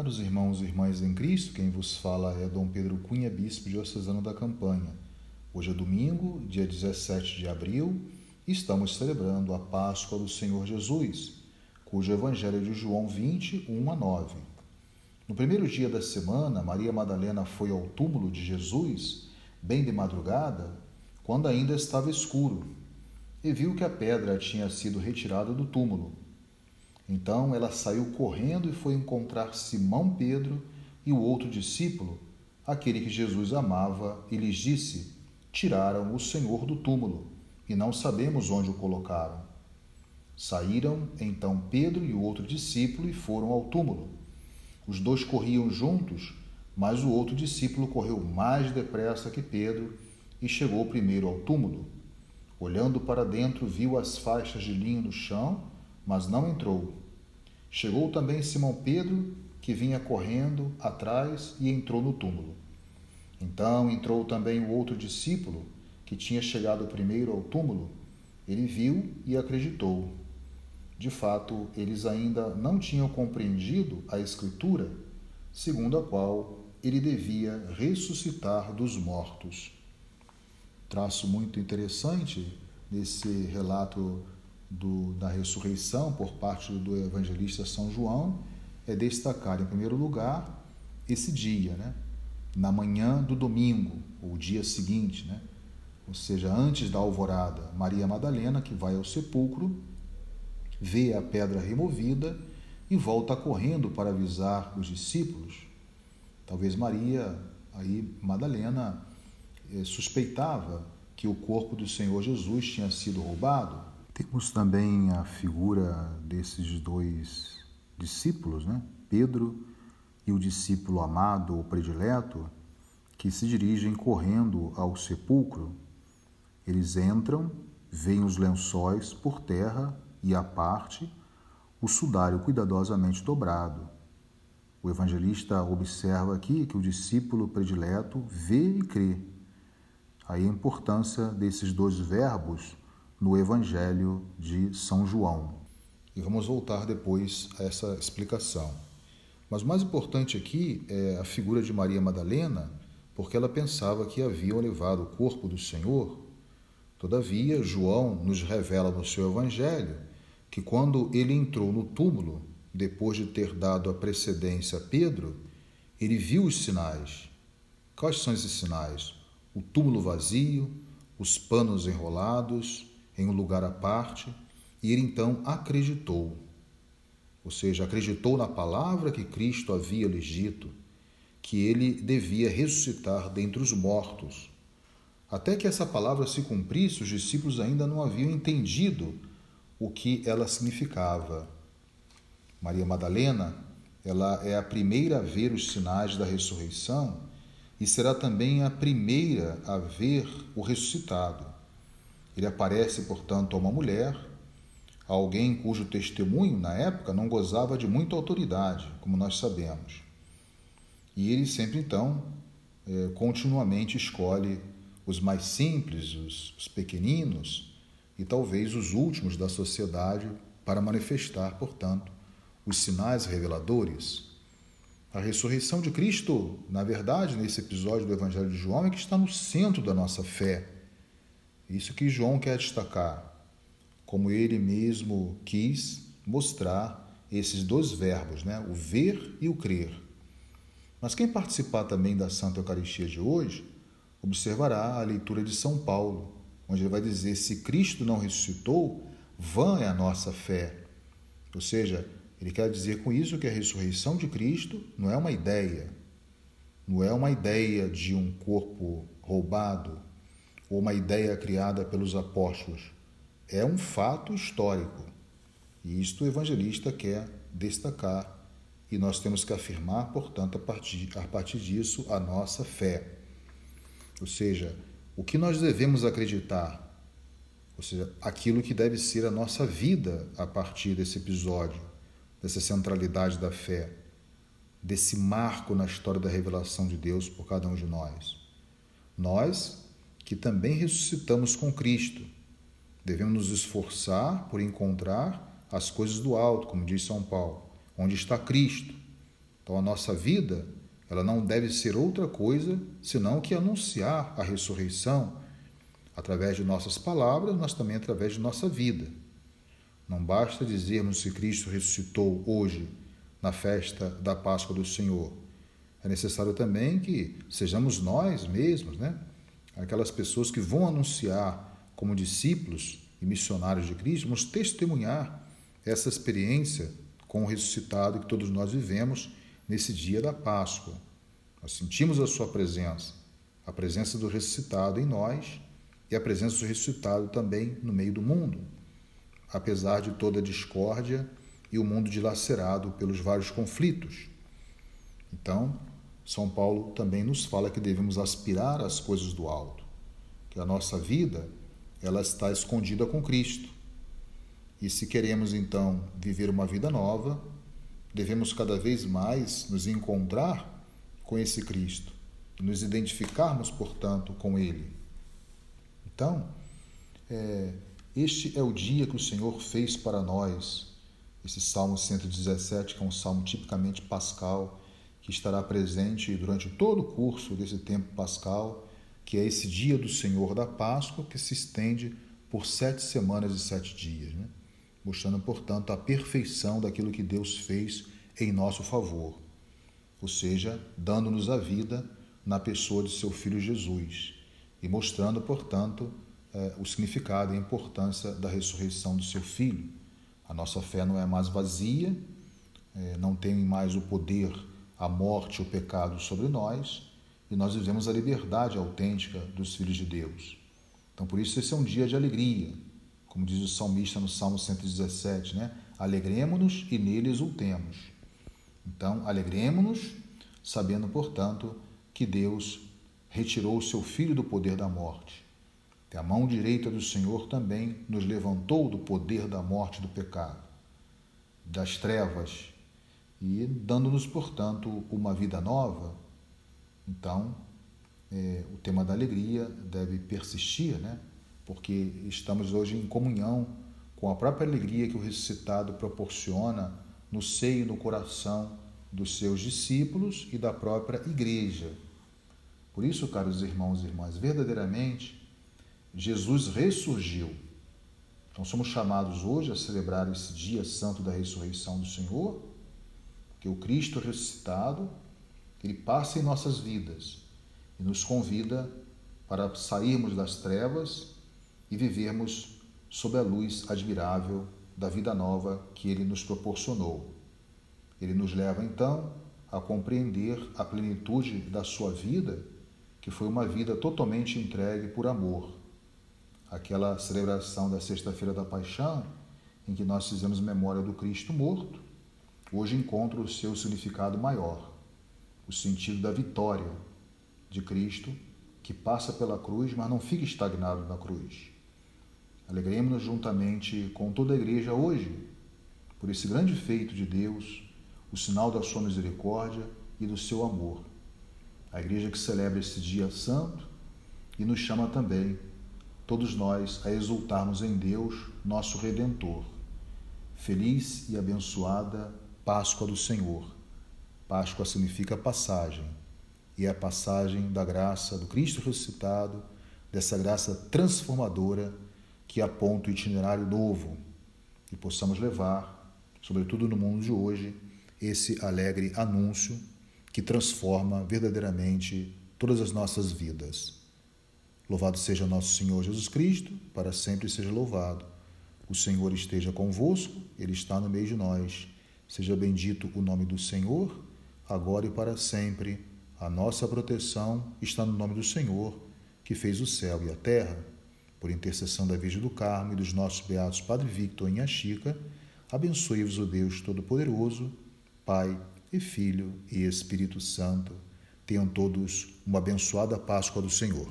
Caros irmãos e irmãs em Cristo, quem vos fala é Dom Pedro Cunha, bispo diocesano da Campanha. Hoje é domingo, dia 17 de abril, e estamos celebrando a Páscoa do Senhor Jesus, cujo Evangelho é de João 20, 1 a 9. No primeiro dia da semana, Maria Madalena foi ao túmulo de Jesus, bem de madrugada, quando ainda estava escuro, e viu que a pedra tinha sido retirada do túmulo. Então ela saiu correndo e foi encontrar Simão Pedro e o outro discípulo, aquele que Jesus amava, e lhes disse: Tiraram o Senhor do túmulo e não sabemos onde o colocaram. Saíram então Pedro e o outro discípulo e foram ao túmulo. Os dois corriam juntos, mas o outro discípulo correu mais depressa que Pedro e chegou primeiro ao túmulo. Olhando para dentro, viu as faixas de linho no chão, mas não entrou. Chegou também Simão Pedro, que vinha correndo atrás e entrou no túmulo. Então entrou também o outro discípulo, que tinha chegado primeiro ao túmulo. Ele viu e acreditou. De fato, eles ainda não tinham compreendido a Escritura, segundo a qual ele devia ressuscitar dos mortos. Traço muito interessante nesse relato do, da ressurreição por parte do evangelista São João é destacar, em primeiro lugar, esse dia, né? na manhã do domingo, ou dia seguinte, né? ou seja, antes da alvorada, Maria Madalena, que vai ao sepulcro, vê a pedra removida e volta correndo para avisar os discípulos. Talvez Maria, aí Madalena, eh, suspeitava que o corpo do Senhor Jesus tinha sido roubado temos também a figura desses dois discípulos, né? Pedro e o discípulo amado ou predileto, que se dirigem correndo ao sepulcro. Eles entram, veem os lençóis por terra e à parte, o sudário cuidadosamente dobrado. O evangelista observa aqui que o discípulo predileto vê e crê. Aí a importância desses dois verbos no Evangelho de São João. E vamos voltar depois a essa explicação. Mas o mais importante aqui é a figura de Maria Madalena, porque ela pensava que haviam levado o corpo do Senhor. Todavia, João nos revela no seu Evangelho que quando ele entrou no túmulo, depois de ter dado a precedência a Pedro, ele viu os sinais. Quais são esses sinais? O túmulo vazio, os panos enrolados, em um lugar à parte, e ele então acreditou. Ou seja, acreditou na palavra que Cristo havia lhes dito, que ele devia ressuscitar dentre os mortos. Até que essa palavra se cumprisse, os discípulos ainda não haviam entendido o que ela significava. Maria Madalena, ela é a primeira a ver os sinais da ressurreição e será também a primeira a ver o ressuscitado. Ele aparece, portanto, a uma mulher, a alguém cujo testemunho, na época, não gozava de muita autoridade, como nós sabemos. E ele sempre, então, é, continuamente escolhe os mais simples, os, os pequeninos e talvez os últimos da sociedade para manifestar, portanto, os sinais reveladores. A ressurreição de Cristo, na verdade, nesse episódio do Evangelho de João, é que está no centro da nossa fé isso que João quer destacar, como ele mesmo quis mostrar esses dois verbos, né? o ver e o crer. Mas quem participar também da Santa Eucaristia de hoje, observará a leitura de São Paulo, onde ele vai dizer: se Cristo não ressuscitou, vã é a nossa fé. Ou seja, ele quer dizer com isso que a ressurreição de Cristo não é uma ideia, não é uma ideia de um corpo roubado, ou uma ideia criada pelos apóstolos. É um fato histórico. E isto o evangelista quer destacar. E nós temos que afirmar, portanto, a partir, a partir disso, a nossa fé. Ou seja, o que nós devemos acreditar, ou seja, aquilo que deve ser a nossa vida a partir desse episódio, dessa centralidade da fé, desse marco na história da revelação de Deus por cada um de nós. Nós que também ressuscitamos com Cristo. Devemos nos esforçar por encontrar as coisas do alto, como diz São Paulo, onde está Cristo. Então a nossa vida, ela não deve ser outra coisa senão que anunciar a ressurreição através de nossas palavras, mas também através de nossa vida. Não basta dizermos que Cristo ressuscitou hoje na festa da Páscoa do Senhor. É necessário também que sejamos nós mesmos, né? Aquelas pessoas que vão anunciar como discípulos e missionários de Cristo, vamos testemunhar essa experiência com o ressuscitado que todos nós vivemos nesse dia da Páscoa. Nós sentimos a sua presença, a presença do ressuscitado em nós e a presença do ressuscitado também no meio do mundo, apesar de toda a discórdia e o mundo dilacerado pelos vários conflitos. Então, São Paulo também nos fala que devemos aspirar às coisas do alto, que a nossa vida ela está escondida com Cristo. E se queremos então viver uma vida nova, devemos cada vez mais nos encontrar com esse Cristo, nos identificarmos, portanto, com Ele. Então, é, este é o dia que o Senhor fez para nós. Esse Salmo 117, que é um salmo tipicamente pascal, que estará presente durante todo o curso desse tempo pascal, que é esse dia do Senhor da Páscoa, que se estende por sete semanas e sete dias. Né? mostrando, portanto, a perfeição daquilo que Deus fez em nosso favor, ou seja, dando-nos a vida na pessoa de seu Filho Jesus e mostrando, portanto, eh, o significado e a importância da ressurreição do seu Filho. A nossa fé não é mais vazia, eh, não tem mais o poder, a morte, o pecado sobre nós, e nós vivemos a liberdade autêntica dos filhos de Deus. Então, por isso, esse é um dia de alegria, como diz o salmista no Salmo 117, né? Alegremos-nos e nele exultemos. Então, alegremos-nos, sabendo, portanto, que Deus retirou o seu filho do poder da morte. A mão direita do Senhor também nos levantou do poder da morte do pecado, das trevas, e dando-nos, portanto, uma vida nova. Então, é, o tema da alegria deve persistir, né? porque estamos hoje em comunhão com a própria alegria que o ressuscitado proporciona no seio e no coração dos seus discípulos e da própria igreja. Por isso, caros irmãos e irmãs, verdadeiramente Jesus ressurgiu. Então somos chamados hoje a celebrar esse dia santo da ressurreição do Senhor, que o Cristo ressuscitado, ele passa em nossas vidas e nos convida para sairmos das trevas e vivermos sob a luz admirável da vida nova que ele nos proporcionou. Ele nos leva então a compreender a plenitude da sua vida, que foi uma vida totalmente entregue por amor. Aquela celebração da Sexta-feira da Paixão, em que nós fizemos memória do Cristo morto, hoje encontra o seu significado maior, o sentido da vitória de Cristo, que passa pela cruz, mas não fica estagnado na cruz. Alegremos-nos juntamente com toda a igreja hoje por esse grande feito de Deus, o sinal da sua misericórdia e do seu amor. A igreja que celebra esse dia santo e nos chama também, todos nós, a exultarmos em Deus, nosso Redentor. Feliz e abençoada Páscoa do Senhor. Páscoa significa passagem, e é a passagem da graça do Cristo ressuscitado, dessa graça transformadora que aponta o itinerário novo e possamos levar, sobretudo no mundo de hoje, esse alegre anúncio que transforma verdadeiramente todas as nossas vidas. Louvado seja nosso Senhor Jesus Cristo, para sempre seja louvado. O Senhor esteja convosco, Ele está no meio de nós. Seja bendito o nome do Senhor, agora e para sempre. A nossa proteção está no nome do Senhor, que fez o céu e a terra por intercessão da Virgem do Carmo e dos nossos beatos Padre Victor e Inha Chica, abençoe-vos o Deus Todo-Poderoso, Pai e Filho e Espírito Santo. Tenham todos uma abençoada Páscoa do Senhor.